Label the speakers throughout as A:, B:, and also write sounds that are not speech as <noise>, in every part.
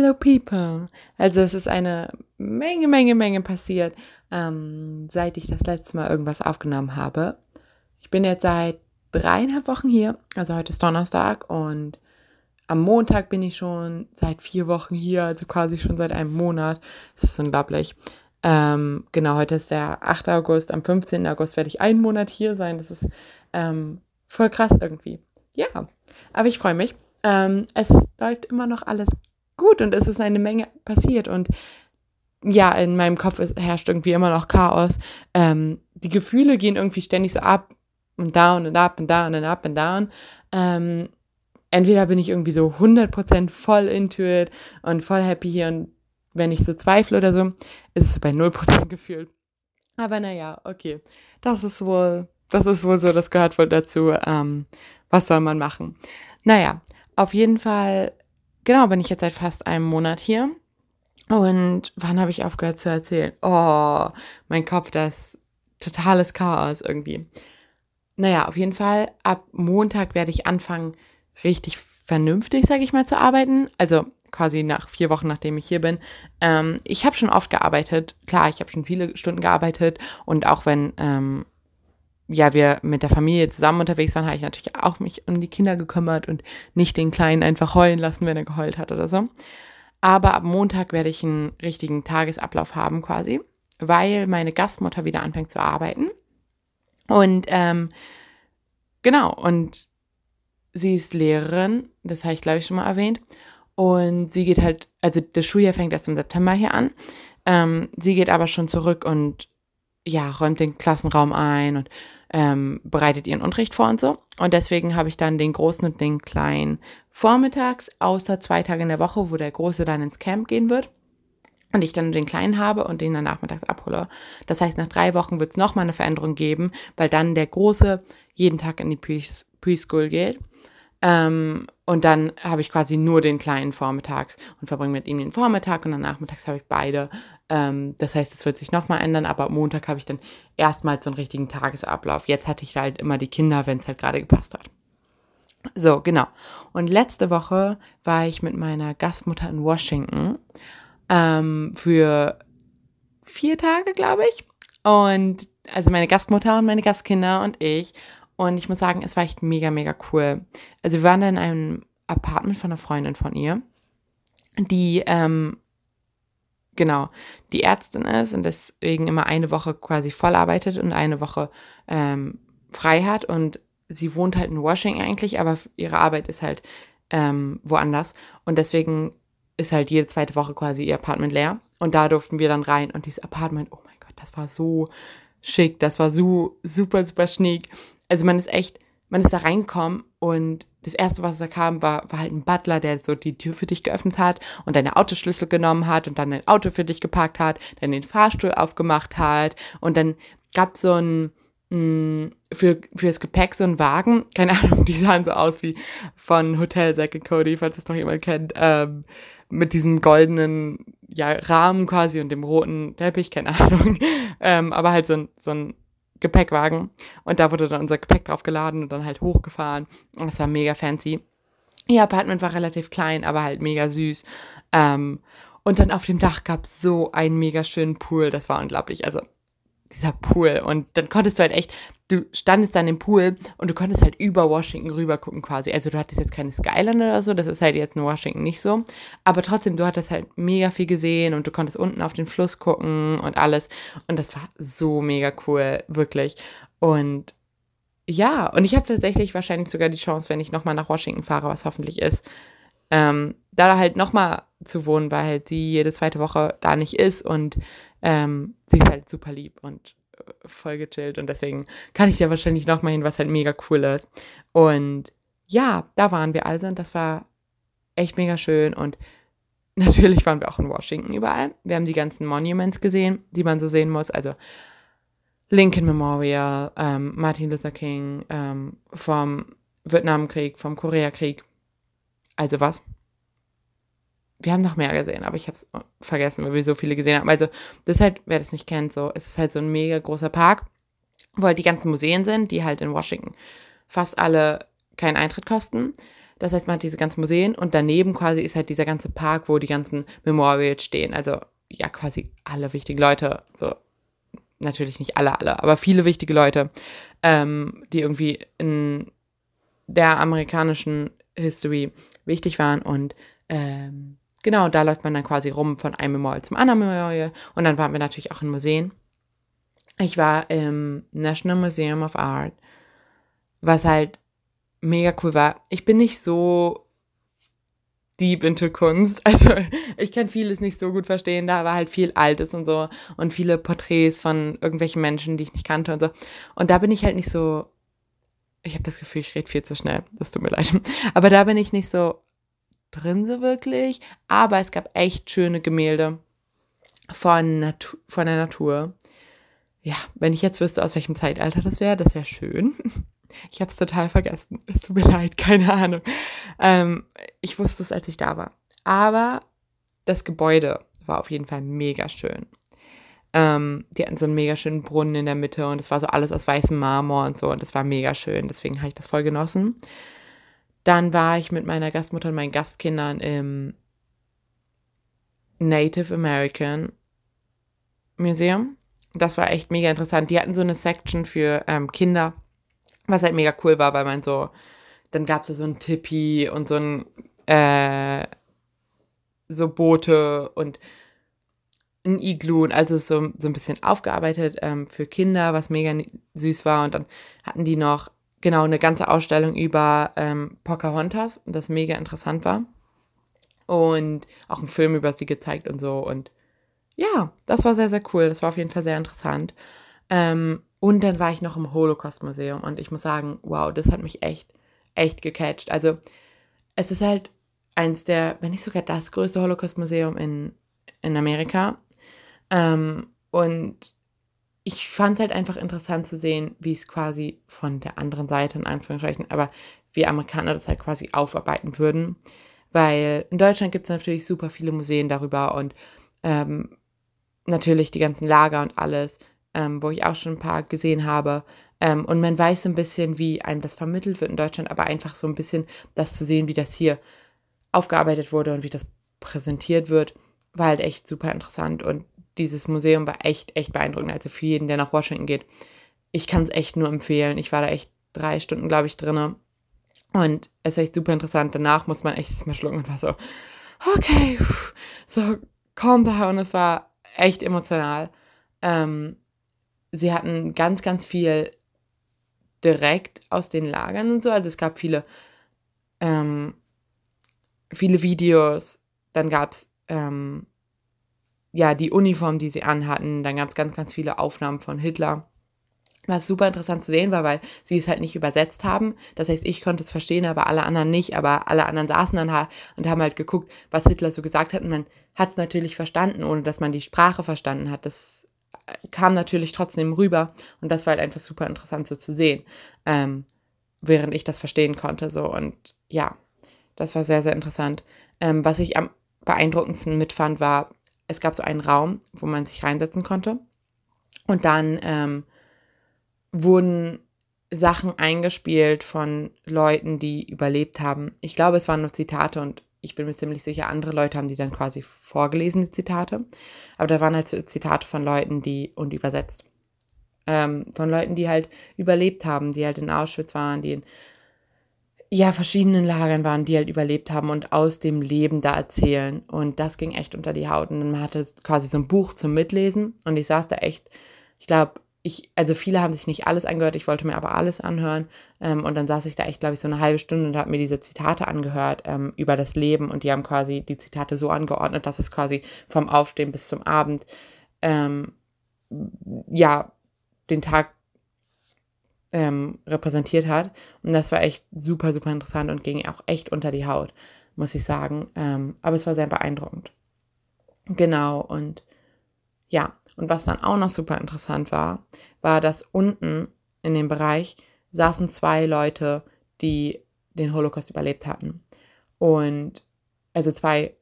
A: Hello People. Also es ist eine Menge, Menge, Menge passiert, ähm, seit ich das letzte Mal irgendwas aufgenommen habe. Ich bin jetzt seit dreieinhalb Wochen hier, also heute ist Donnerstag und am Montag bin ich schon seit vier Wochen hier, also quasi schon seit einem Monat. Das ist unglaublich. Ähm, genau, heute ist der 8. August. Am 15. August werde ich einen Monat hier sein. Das ist ähm, voll krass irgendwie. Ja, aber ich freue mich. Ähm, es läuft immer noch alles gut und es ist eine Menge passiert und ja, in meinem Kopf ist, herrscht irgendwie immer noch Chaos. Ähm, die Gefühle gehen irgendwie ständig so ab und down und up und down und up und down. Ähm, entweder bin ich irgendwie so 100% voll into it und voll happy hier und wenn ich so zweifle oder so, ist es bei 0% gefühlt. Aber naja, okay. Das ist wohl, das ist wohl so, das gehört wohl dazu. Ähm, was soll man machen? Naja, auf jeden Fall genau, bin ich jetzt seit fast einem Monat hier. Und wann habe ich aufgehört zu erzählen? Oh, mein Kopf, das totales Chaos irgendwie. Naja, auf jeden Fall, ab Montag werde ich anfangen, richtig vernünftig, sage ich mal, zu arbeiten. Also quasi nach vier Wochen, nachdem ich hier bin. Ähm, ich habe schon oft gearbeitet. Klar, ich habe schon viele Stunden gearbeitet. Und auch wenn ähm, ja, wir mit der Familie zusammen unterwegs waren, habe ich natürlich auch mich um die Kinder gekümmert und nicht den Kleinen einfach heulen lassen, wenn er geheult hat oder so. Aber ab Montag werde ich einen richtigen Tagesablauf haben quasi, weil meine Gastmutter wieder anfängt zu arbeiten. Und ähm, genau, und sie ist Lehrerin, das habe ich glaube ich schon mal erwähnt. Und sie geht halt, also das Schuljahr fängt erst im September hier an. Ähm, sie geht aber schon zurück und ja, räumt den Klassenraum ein und ähm, bereitet ihren Unterricht vor und so. Und deswegen habe ich dann den Großen und den Kleinen vormittags, außer zwei Tage in der Woche, wo der Große dann ins Camp gehen wird. Und ich dann den Kleinen habe und den dann nachmittags abhole. Das heißt, nach drei Wochen wird es nochmal eine Veränderung geben, weil dann der Große jeden Tag in die Preschool geht ähm, und dann habe ich quasi nur den kleinen vormittags und verbringe mit ihm den Vormittag und dann nachmittags habe ich beide. Ähm, das heißt, es wird sich nochmal ändern, aber am Montag habe ich dann erstmals so einen richtigen Tagesablauf. Jetzt hatte ich halt immer die Kinder, wenn es halt gerade gepasst hat. So, genau. Und letzte Woche war ich mit meiner Gastmutter in Washington ähm, für vier Tage, glaube ich. Und also meine Gastmutter und meine Gastkinder und ich. Und ich muss sagen, es war echt mega, mega cool. Also wir waren da in einem Apartment von einer Freundin von ihr, die, ähm, genau, die Ärztin ist und deswegen immer eine Woche quasi voll arbeitet und eine Woche ähm, frei hat. Und sie wohnt halt in Washington eigentlich, aber ihre Arbeit ist halt ähm, woanders. Und deswegen ist halt jede zweite Woche quasi ihr Apartment leer. Und da durften wir dann rein. Und dieses Apartment, oh mein Gott, das war so schick, das war so super, super schniek also man ist echt, man ist da reingekommen und das erste, was da kam, war, war halt ein Butler, der so die Tür für dich geöffnet hat und deine Autoschlüssel genommen hat und dann dein Auto für dich geparkt hat, dann den Fahrstuhl aufgemacht hat. Und dann gab so ein mh, mm, für fürs Gepäck so ein Wagen, <laughs> keine Ahnung, die sahen so aus wie von Hotel Zack and Cody, falls es noch jemand kennt, ähm, mit diesem goldenen ja, Rahmen quasi und dem roten Teppich, keine <laughs> Ahnung, ähm, aber halt so ein, so ein Gepäckwagen. Und da wurde dann unser Gepäck drauf geladen und dann halt hochgefahren. Das war mega fancy. Ihr Apartment war relativ klein, aber halt mega süß. Ähm, und dann auf dem Dach gab es so einen mega schönen Pool. Das war unglaublich. Also dieser Pool. Und dann konntest du halt echt, du standest dann im Pool und du konntest halt über Washington rüber gucken quasi. Also du hattest jetzt keine Skyline oder so, das ist halt jetzt in Washington nicht so. Aber trotzdem, du hattest halt mega viel gesehen und du konntest unten auf den Fluss gucken und alles. Und das war so mega cool, wirklich. Und ja, und ich habe tatsächlich wahrscheinlich sogar die Chance, wenn ich nochmal nach Washington fahre, was hoffentlich ist, ähm, da halt nochmal zu wohnen, weil halt die jede zweite Woche da nicht ist und ähm, sie ist halt super lieb und äh, voll gechillt und deswegen kann ich dir wahrscheinlich nochmal hin, was halt mega cool ist. Und ja, da waren wir also und das war echt mega schön und natürlich waren wir auch in Washington überall. Wir haben die ganzen Monuments gesehen, die man so sehen muss, also Lincoln Memorial, ähm, Martin Luther King, ähm, vom Vietnamkrieg, vom Koreakrieg. Also was? Wir haben noch mehr gesehen, aber ich habe es vergessen, weil wir so viele gesehen haben. Also, das ist halt, wer das nicht kennt, so, es ist halt so ein mega großer Park, wo halt die ganzen Museen sind, die halt in Washington fast alle keinen Eintritt kosten. Das heißt, man hat diese ganzen Museen und daneben quasi ist halt dieser ganze Park, wo die ganzen Memorials stehen. Also ja, quasi alle wichtigen Leute, so natürlich nicht alle, alle, aber viele wichtige Leute, ähm, die irgendwie in der amerikanischen History wichtig waren und ähm, genau, da läuft man dann quasi rum von einem Memorial zum anderen Memorial und dann waren wir natürlich auch in Museen. Ich war im National Museum of Art, was halt mega cool war. Ich bin nicht so deep into Kunst. <laughs> Also ich kann vieles nicht so gut verstehen. Da war halt viel Altes und so und viele Porträts von irgendwelchen Menschen, die ich nicht kannte und so. Und da bin ich halt nicht so. Ich habe das Gefühl, ich rede viel zu schnell. Das tut mir leid. Aber da bin ich nicht so drin so wirklich. Aber es gab echt schöne Gemälde von, Natu von der Natur. Ja, wenn ich jetzt wüsste, aus welchem Zeitalter das wäre, das wäre schön. <laughs> Ich habe es total vergessen. Es tut mir leid, keine Ahnung. Ähm, ich wusste es, als ich da war. Aber das Gebäude war auf jeden Fall mega schön. Ähm, die hatten so einen mega schönen Brunnen in der Mitte und es war so alles aus weißem Marmor und so und das war mega schön. Deswegen habe ich das voll genossen. Dann war ich mit meiner Gastmutter und meinen Gastkindern im Native American Museum. Das war echt mega interessant. Die hatten so eine Section für ähm, Kinder was halt mega cool war, weil man so, dann gab es so ein Tippi und so ein, äh, so Boote und ein Iglu und also so, so ein bisschen aufgearbeitet ähm, für Kinder, was mega süß war. Und dann hatten die noch genau eine ganze Ausstellung über ähm, Pocahontas das mega interessant war. Und auch einen Film über sie gezeigt und so. Und ja, das war sehr, sehr cool. Das war auf jeden Fall sehr interessant. Ähm, und dann war ich noch im Holocaust-Museum und ich muss sagen, wow, das hat mich echt, echt gecatcht. Also es ist halt eins der, wenn nicht sogar das größte Holocaust-Museum in, in Amerika. Ähm, und ich fand es halt einfach interessant zu sehen, wie es quasi von der anderen Seite, in Anführungszeichen, aber wie Amerikaner das halt quasi aufarbeiten würden. Weil in Deutschland gibt es natürlich super viele Museen darüber und ähm, natürlich die ganzen Lager und alles ähm, wo ich auch schon ein paar gesehen habe. Ähm, und man weiß so ein bisschen, wie einem das vermittelt wird in Deutschland, aber einfach so ein bisschen das zu sehen, wie das hier aufgearbeitet wurde und wie das präsentiert wird, war halt echt super interessant. Und dieses Museum war echt, echt beeindruckend. Also für jeden, der nach Washington geht. Ich kann es echt nur empfehlen. Ich war da echt drei Stunden, glaube ich, drinne. Und es war echt super interessant. Danach muss man echt mal schlucken und war so, okay, so calm down. Es war echt emotional. Ähm, sie hatten ganz, ganz viel direkt aus den Lagern und so. Also es gab viele, ähm, viele Videos. Dann gab es ähm, ja die Uniform, die sie anhatten. Dann gab es ganz, ganz viele Aufnahmen von Hitler. Was super interessant zu sehen war, weil sie es halt nicht übersetzt haben. Das heißt, ich konnte es verstehen, aber alle anderen nicht. Aber alle anderen saßen dann und haben halt geguckt, was Hitler so gesagt hat. Und man hat es natürlich verstanden, ohne dass man die Sprache verstanden hat. Das kam natürlich trotzdem rüber und das war halt einfach super interessant so zu sehen, ähm, während ich das verstehen konnte so und ja, das war sehr, sehr interessant. Ähm, was ich am beeindruckendsten mitfand, war, es gab so einen Raum, wo man sich reinsetzen konnte und dann ähm, wurden Sachen eingespielt von Leuten, die überlebt haben. Ich glaube, es waren nur Zitate und ich bin mir ziemlich sicher, andere Leute haben die dann quasi vorgelesen, die Zitate. Aber da waren halt so Zitate von Leuten, die und übersetzt. Ähm, von Leuten, die halt überlebt haben, die halt in Auschwitz waren, die in ja, verschiedenen Lagern waren, die halt überlebt haben und aus dem Leben da erzählen. Und das ging echt unter die Haut. Und dann hatte quasi so ein Buch zum Mitlesen. Und ich saß da echt, ich glaube, ich, also viele haben sich nicht alles angehört, ich wollte mir aber alles anhören. Ähm, und dann saß ich da echt, glaube ich, so eine halbe Stunde und habe mir diese Zitate angehört ähm, über das Leben. Und die haben quasi die Zitate so angeordnet, dass es quasi vom Aufstehen bis zum Abend, ähm, ja, den Tag ähm, repräsentiert hat. Und das war echt super, super interessant und ging auch echt unter die Haut, muss ich sagen. Ähm, aber es war sehr beeindruckend. Genau, und ja, und was dann auch noch super interessant war, war, dass unten in dem Bereich saßen zwei Leute, die den Holocaust überlebt hatten. Und also zwei,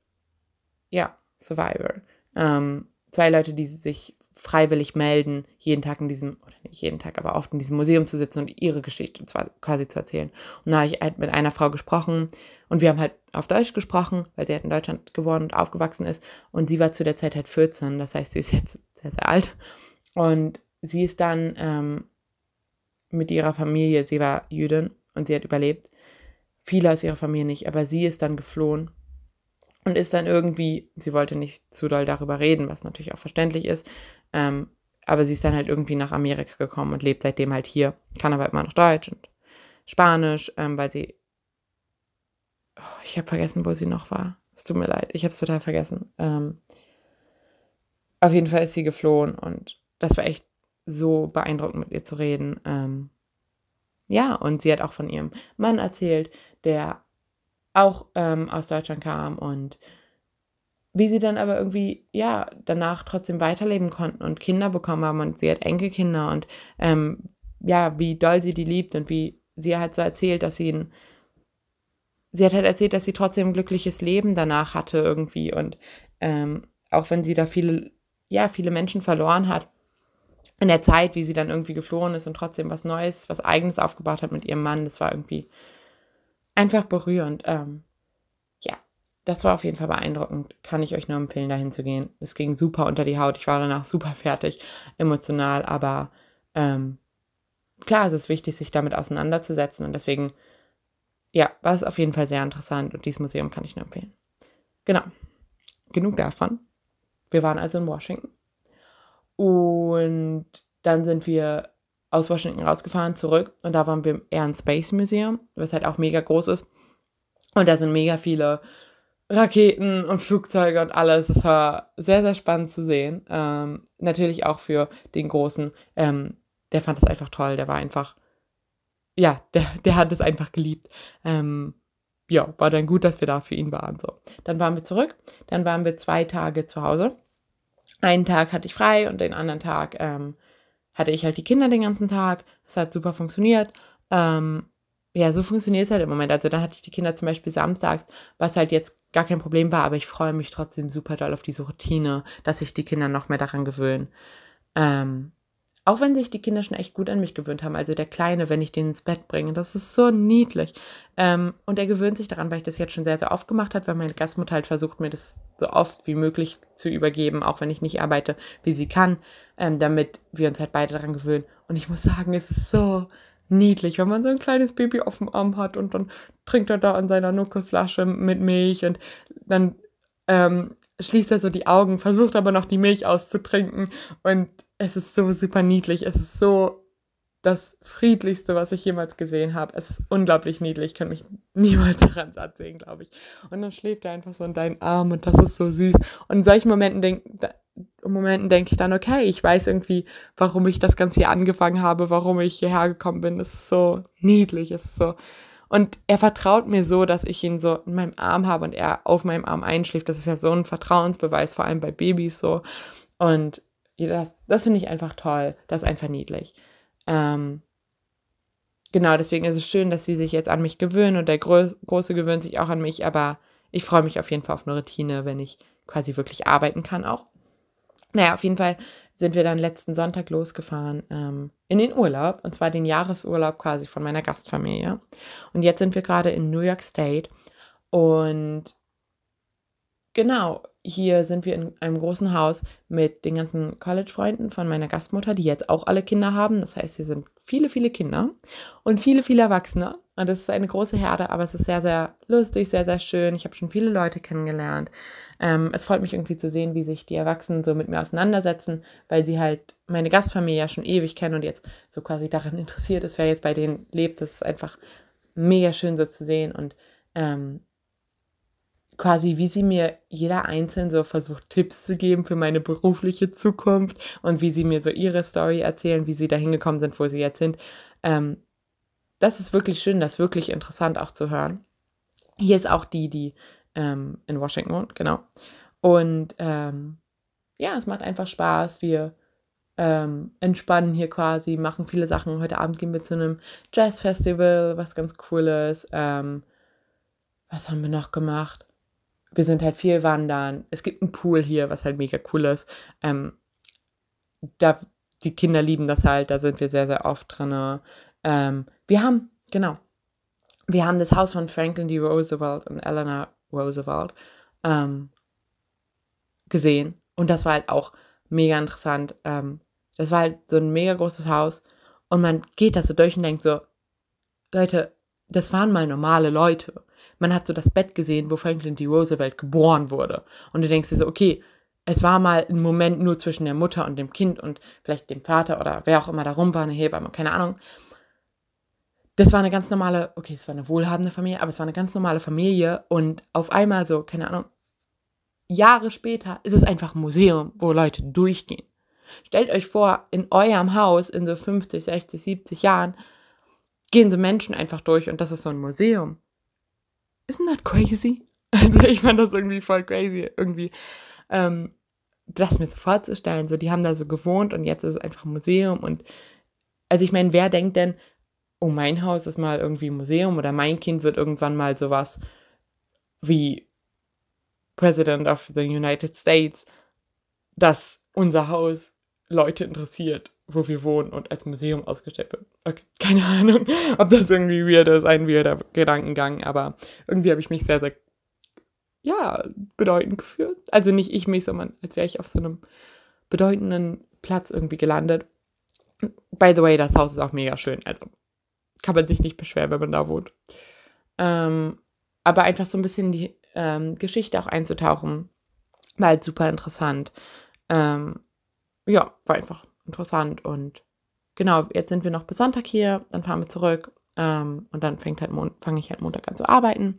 A: ja, Survivor. Ähm, zwei Leute, die sich freiwillig melden, jeden Tag in diesem, oder nicht jeden Tag, aber oft in diesem Museum zu sitzen und ihre Geschichte zwar quasi zu erzählen. Und da habe ich halt mit einer Frau gesprochen und wir haben halt auf Deutsch gesprochen, weil sie halt in Deutschland geboren und aufgewachsen ist. Und sie war zu der Zeit halt 14, das heißt, sie ist jetzt sehr, sehr alt. Und sie ist dann ähm, mit ihrer Familie, sie war Jüdin und sie hat überlebt. Viele aus ihrer Familie nicht, aber sie ist dann geflohen und ist dann irgendwie, sie wollte nicht zu doll darüber reden, was natürlich auch verständlich ist, ähm, aber sie ist dann halt irgendwie nach Amerika gekommen und lebt seitdem halt hier, kann aber immer noch Deutsch und Spanisch, ähm, weil sie, oh, ich habe vergessen, wo sie noch war. Es tut mir leid, ich habe es total vergessen. Ähm, auf jeden Fall ist sie geflohen und das war echt so beeindruckend mit ihr zu reden. Ähm, ja, und sie hat auch von ihrem Mann erzählt, der auch ähm, aus Deutschland kam und wie sie dann aber irgendwie, ja, danach trotzdem weiterleben konnten und Kinder bekommen haben und sie hat Enkelkinder und ähm, ja, wie doll sie die liebt und wie sie hat so erzählt, dass sie ein, sie hat halt erzählt, dass sie trotzdem ein glückliches Leben danach hatte irgendwie und ähm, auch wenn sie da viele, ja, viele Menschen verloren hat, in der Zeit, wie sie dann irgendwie geflohen ist und trotzdem was Neues, was Eigenes aufgebaut hat mit ihrem Mann, das war irgendwie einfach berührend. Ähm, ja, das war auf jeden Fall beeindruckend. Kann ich euch nur empfehlen, dahin zu gehen. Es ging super unter die Haut. Ich war danach super fertig, emotional, aber ähm, klar, es ist wichtig, sich damit auseinanderzusetzen und deswegen, ja, war es auf jeden Fall sehr interessant und dieses Museum kann ich nur empfehlen. Genau. Genug davon. Wir waren also in Washington. Und dann sind wir aus Washington rausgefahren, zurück und da waren wir im Air and Space Museum, was halt auch mega groß ist. Und da sind mega viele Raketen und Flugzeuge und alles. Das war sehr, sehr spannend zu sehen. Ähm, natürlich auch für den Großen. Ähm, der fand das einfach toll. Der war einfach, ja, der, der hat es einfach geliebt. Ähm, ja, war dann gut, dass wir da für ihn waren. So. Dann waren wir zurück. Dann waren wir zwei Tage zu Hause. Einen Tag hatte ich frei und den anderen Tag ähm, hatte ich halt die Kinder den ganzen Tag. Das hat super funktioniert. Ähm, ja, so funktioniert es halt im Moment. Also dann hatte ich die Kinder zum Beispiel samstags, was halt jetzt gar kein Problem war, aber ich freue mich trotzdem super doll auf diese Routine, dass sich die Kinder noch mehr daran gewöhnen. Ähm, auch wenn sich die Kinder schon echt gut an mich gewöhnt haben. Also der Kleine, wenn ich den ins Bett bringe, das ist so niedlich. Ähm, und er gewöhnt sich daran, weil ich das jetzt schon sehr, sehr oft gemacht habe, weil meine Gastmutter halt versucht, mir das so oft wie möglich zu übergeben, auch wenn ich nicht arbeite, wie sie kann, ähm, damit wir uns halt beide daran gewöhnen. Und ich muss sagen, es ist so niedlich, wenn man so ein kleines Baby auf dem Arm hat und dann trinkt er da an seiner Nuckelflasche mit Milch und dann ähm, schließt er so die Augen, versucht aber noch die Milch auszutrinken und es ist so super niedlich. Es ist so das friedlichste, was ich jemals gesehen habe. Es ist unglaublich niedlich. Ich kann mich <laughs> niemals daran satt sehen, glaube ich. Und dann schläft er einfach so in deinen Arm und das ist so süß. Und in solchen Momenten denke Momenten denke ich dann, okay, ich weiß irgendwie, warum ich das Ganze hier angefangen habe, warum ich hierher gekommen bin. Es ist so niedlich, es ist so. Und er vertraut mir so, dass ich ihn so in meinem Arm habe und er auf meinem Arm einschläft. Das ist ja so ein Vertrauensbeweis, vor allem bei Babys so. Und das, das finde ich einfach toll. Das ist einfach niedlich. Ähm, genau, deswegen ist es schön, dass sie sich jetzt an mich gewöhnen und der Gro Große gewöhnt sich auch an mich, aber ich freue mich auf jeden Fall auf eine Routine, wenn ich quasi wirklich arbeiten kann auch. Naja, auf jeden Fall sind wir dann letzten Sonntag losgefahren ähm, in den Urlaub, und zwar den Jahresurlaub quasi von meiner Gastfamilie. Und jetzt sind wir gerade in New York State und genau, hier sind wir in einem großen Haus mit den ganzen College-Freunden von meiner Gastmutter, die jetzt auch alle Kinder haben. Das heißt, hier sind viele, viele Kinder und viele, viele Erwachsene. Und das ist eine große Herde, aber es ist sehr, sehr lustig, sehr, sehr schön. Ich habe schon viele Leute kennengelernt. Ähm, es freut mich irgendwie zu sehen, wie sich die Erwachsenen so mit mir auseinandersetzen, weil sie halt meine Gastfamilie ja schon ewig kennen und jetzt so quasi daran <laughs> interessiert ist, wer jetzt bei denen lebt. Das ist einfach mega schön so zu sehen und ähm, quasi, wie sie mir jeder einzeln so versucht, Tipps zu geben für meine berufliche Zukunft und wie sie mir so ihre Story erzählen, wie sie da hingekommen sind, wo sie jetzt sind. Ähm, das ist wirklich schön, das ist wirklich interessant auch zu hören. Hier ist auch die, die ähm, in Washington wohnt, genau. Und ähm, ja, es macht einfach Spaß. Wir ähm, entspannen hier quasi, machen viele Sachen. Heute Abend gehen wir zu einem Jazzfestival, was ganz cool ist. Ähm, was haben wir noch gemacht? Wir sind halt viel wandern. Es gibt einen Pool hier, was halt mega cool ist. Ähm, da, die Kinder lieben das halt, da sind wir sehr, sehr oft drin. Ähm, wir haben, genau, wir haben das Haus von Franklin D. Roosevelt und Eleanor Roosevelt ähm, gesehen. Und das war halt auch mega interessant. Ähm, das war halt so ein mega großes Haus. Und man geht da so durch und denkt so, Leute, das waren mal normale Leute. Man hat so das Bett gesehen, wo Franklin D. Roosevelt geboren wurde. Und du denkst dir so, okay, es war mal ein Moment nur zwischen der Mutter und dem Kind und vielleicht dem Vater oder wer auch immer da rum war, eine Hebamme, keine Ahnung. Das war eine ganz normale, okay, es war eine wohlhabende Familie, aber es war eine ganz normale Familie und auf einmal so, keine Ahnung, Jahre später ist es einfach ein Museum, wo Leute durchgehen. Stellt euch vor, in eurem Haus in so 50, 60, 70 Jahren gehen so Menschen einfach durch und das ist so ein Museum. Isn't that crazy? <laughs> Also ich fand das irgendwie voll crazy, irgendwie ähm, das mir so vorzustellen. So, die haben da so gewohnt und jetzt ist es einfach ein Museum und also ich meine, wer denkt denn, oh, mein Haus ist mal irgendwie Museum oder mein Kind wird irgendwann mal sowas wie President of the United States, dass unser Haus Leute interessiert, wo wir wohnen und als Museum ausgestellt wird. Okay, <laughs> keine Ahnung, ob das irgendwie weird ist, ein weirder Gedankengang, aber irgendwie habe ich mich sehr, sehr, ja, bedeutend gefühlt. Also nicht ich mich, sondern als wäre ich auf so einem bedeutenden Platz irgendwie gelandet. By the way, das Haus ist auch mega schön, also kann man sich nicht beschweren, wenn man da wohnt. Ähm, aber einfach so ein bisschen die ähm, Geschichte auch einzutauchen, war halt super interessant. Ähm, ja, war einfach interessant und genau, jetzt sind wir noch bis Sonntag hier, dann fahren wir zurück ähm, und dann fängt halt fange ich halt Montag an zu arbeiten.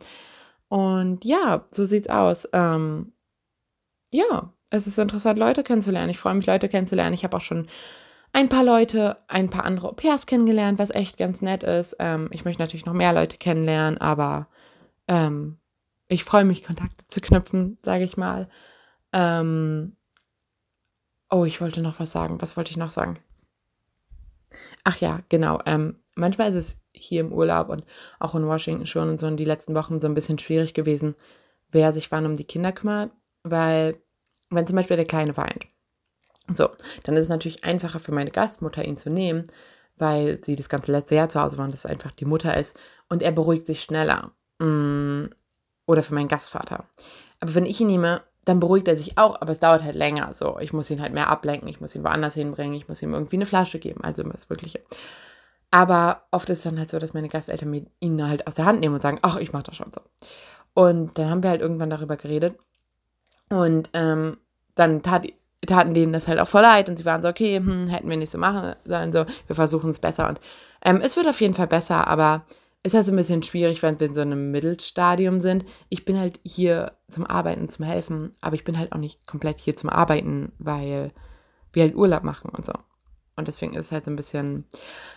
A: Und ja, so sieht's aus. Ähm, ja, es ist interessant, Leute kennenzulernen. Ich freue mich, Leute kennenzulernen. Ich habe auch schon ein paar Leute, ein paar andere Au-pairs kennengelernt, was echt ganz nett ist. Ähm, ich möchte natürlich noch mehr Leute kennenlernen, aber ähm, ich freue mich, Kontakte zu knüpfen, sage ich mal. Ähm, oh, ich wollte noch was sagen. Was wollte ich noch sagen? Ach ja, genau. Ähm, manchmal ist es hier im Urlaub und auch in Washington schon und so in die letzten Wochen so ein bisschen schwierig gewesen, wer sich wann um die Kinder kümmert, weil wenn zum Beispiel der Kleine weint, so, dann ist es natürlich einfacher für meine Gastmutter, ihn zu nehmen, weil sie das ganze letzte Jahr zu Hause war und das einfach die Mutter ist und er beruhigt sich schneller. Mm, oder für meinen Gastvater. Aber wenn ich ihn nehme, dann beruhigt er sich auch, aber es dauert halt länger. So, ich muss ihn halt mehr ablenken, ich muss ihn woanders hinbringen, ich muss ihm irgendwie eine Flasche geben, also das Wirkliche. Aber oft ist es dann halt so, dass meine Gasteltern ihn halt aus der Hand nehmen und sagen, ach, ich mach das schon so. Und dann haben wir halt irgendwann darüber geredet. Und ähm, dann tat, taten denen das halt auch voll leid und sie waren so, okay, hm, hätten wir nicht so machen sollen, so, wir versuchen es besser. Und ähm, es wird auf jeden Fall besser, aber ist halt so ein bisschen schwierig, wenn wir in so einem Mittelstadium sind. Ich bin halt hier zum Arbeiten, zum Helfen, aber ich bin halt auch nicht komplett hier zum Arbeiten, weil wir halt Urlaub machen und so. Und deswegen ist es halt so ein bisschen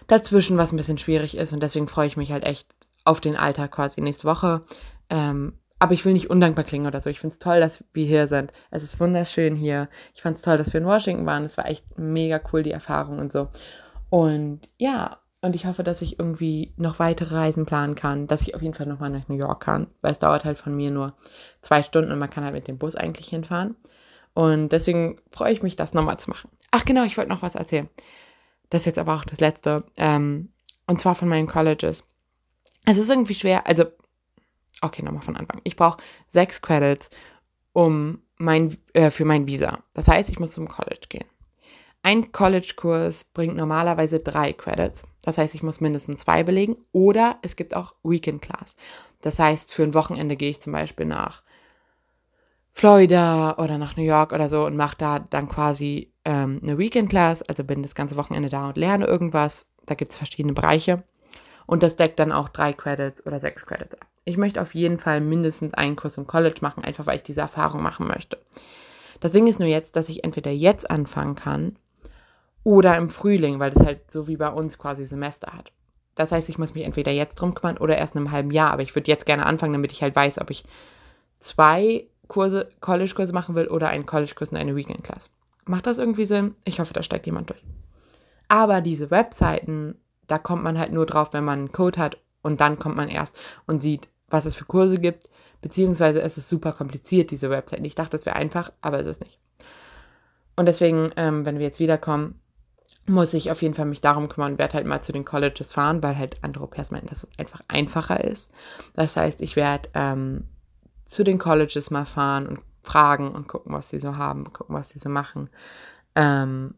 A: dazwischen, was ein bisschen schwierig ist. Und deswegen freue ich mich halt echt auf den Alltag quasi nächste Woche. Ähm, aber ich will nicht undankbar klingen oder so. Ich finde es toll, dass wir hier sind. Es ist wunderschön hier. Ich fand es toll, dass wir in Washington waren. Es war echt mega cool, die Erfahrung und so. Und ja, und ich hoffe, dass ich irgendwie noch weitere Reisen planen kann, dass ich auf jeden Fall nochmal nach New York kann, weil es dauert halt von mir nur zwei Stunden und man kann halt mit dem Bus eigentlich hinfahren. Und deswegen freue ich mich, das nochmal zu machen. Ach genau, ich wollte noch was erzählen. Das ist jetzt aber auch das Letzte. Ähm, und zwar von meinen Colleges. Es ist irgendwie schwer, also, okay, nochmal von Anfang. Ich brauche sechs Credits um mein, äh, für mein Visa. Das heißt, ich muss zum College gehen. Ein College-Kurs bringt normalerweise drei Credits. Das heißt, ich muss mindestens zwei belegen. Oder es gibt auch Weekend Class. Das heißt, für ein Wochenende gehe ich zum Beispiel nach Florida oder nach New York oder so und mache da dann quasi ähm, eine Weekend Class. Also bin das ganze Wochenende da und lerne irgendwas. Da gibt es verschiedene Bereiche. Und das deckt dann auch drei Credits oder sechs Credits ab. Ich möchte auf jeden Fall mindestens einen Kurs im College machen, einfach weil ich diese Erfahrung machen möchte. Das Ding ist nur jetzt, dass ich entweder jetzt anfangen kann oder im Frühling, weil das halt so wie bei uns quasi Semester hat. Das heißt, ich muss mich entweder jetzt drum kümmern oder erst in einem halben Jahr. Aber ich würde jetzt gerne anfangen, damit ich halt weiß, ob ich zwei Kurse, College-Kurse machen will oder einen College-Kurs und eine Weekend-Class. Macht das irgendwie Sinn? Ich hoffe, da steigt jemand durch. Aber diese Webseiten, da kommt man halt nur drauf, wenn man einen Code hat und dann kommt man erst und sieht, was es für Kurse gibt. Beziehungsweise es ist super kompliziert, diese Webseiten. Ich dachte, es wäre einfach, aber es ist nicht. Und deswegen, ähm, wenn wir jetzt wiederkommen, muss ich auf jeden Fall mich darum kümmern, werde halt mal zu den Colleges fahren, weil halt andere Pairs meinen, dass es einfach einfacher ist. Das heißt, ich werde ähm, zu den Colleges mal fahren und fragen und gucken, was sie so haben, gucken, was sie so machen. Ähm,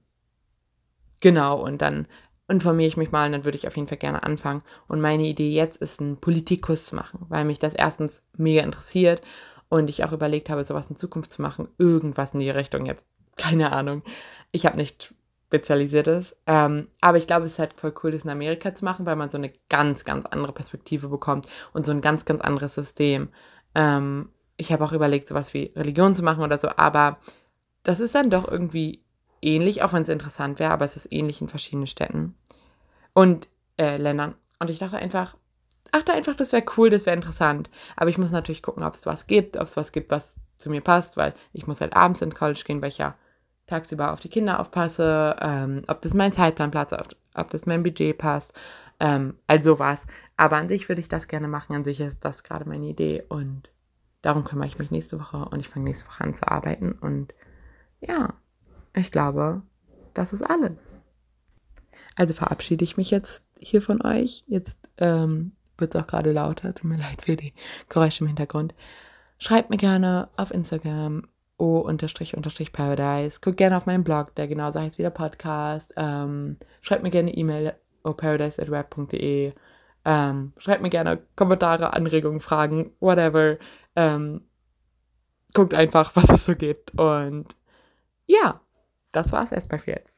A: genau, und dann informiere ich mich mal und dann würde ich auf jeden Fall gerne anfangen. Und meine Idee jetzt ist, einen Politikkurs zu machen, weil mich das erstens mega interessiert und ich auch überlegt habe, sowas in Zukunft zu machen. Irgendwas in die Richtung jetzt. Keine Ahnung. Ich habe nicht spezialisiertes. Ähm, aber ich glaube, es ist halt voll cool, das in Amerika zu machen, weil man so eine ganz, ganz andere Perspektive bekommt und so ein ganz, ganz anderes System. Ähm, ich habe auch überlegt, sowas wie Religion zu machen oder so, aber das ist dann doch irgendwie ähnlich, auch wenn es interessant wäre, aber es ist ähnlich in verschiedenen Städten und äh, Ländern. Und ich dachte einfach, dachte einfach, das wäre cool, das wäre interessant. Aber ich muss natürlich gucken, ob es was gibt, ob es was gibt, was zu mir passt, weil ich muss halt abends in College gehen, weil ich ja tagsüber auf die Kinder aufpasse, ähm, ob das mein Zeitplan passt, ob, das mein Budget passt, ähm, also was. Aber an sich würde ich das gerne machen, an sich ist das gerade meine Idee und darum kümmere ich mich nächste Woche und ich fange nächste Woche an zu arbeiten und ja, ich glaube, das ist alles. Also verabschiede ich mich jetzt hier von euch. Jetzt ähm, wird es auch gerade lauter. Tut mir leid für die Geräusche im Hintergrund. Schreibt mir gerne auf Instagram o-paradise. Guckt gerne auf meinen Blog, der genauso heißt wie der Podcast. Ähm, schreibt mir gerne E-Mail oparadise.web.de. Ähm, schreibt mir gerne Kommentare, Anregungen, Fragen, whatever. Ähm, guckt einfach, <laughs> was es so gibt. Und ja, das war's erstmal für jetzt.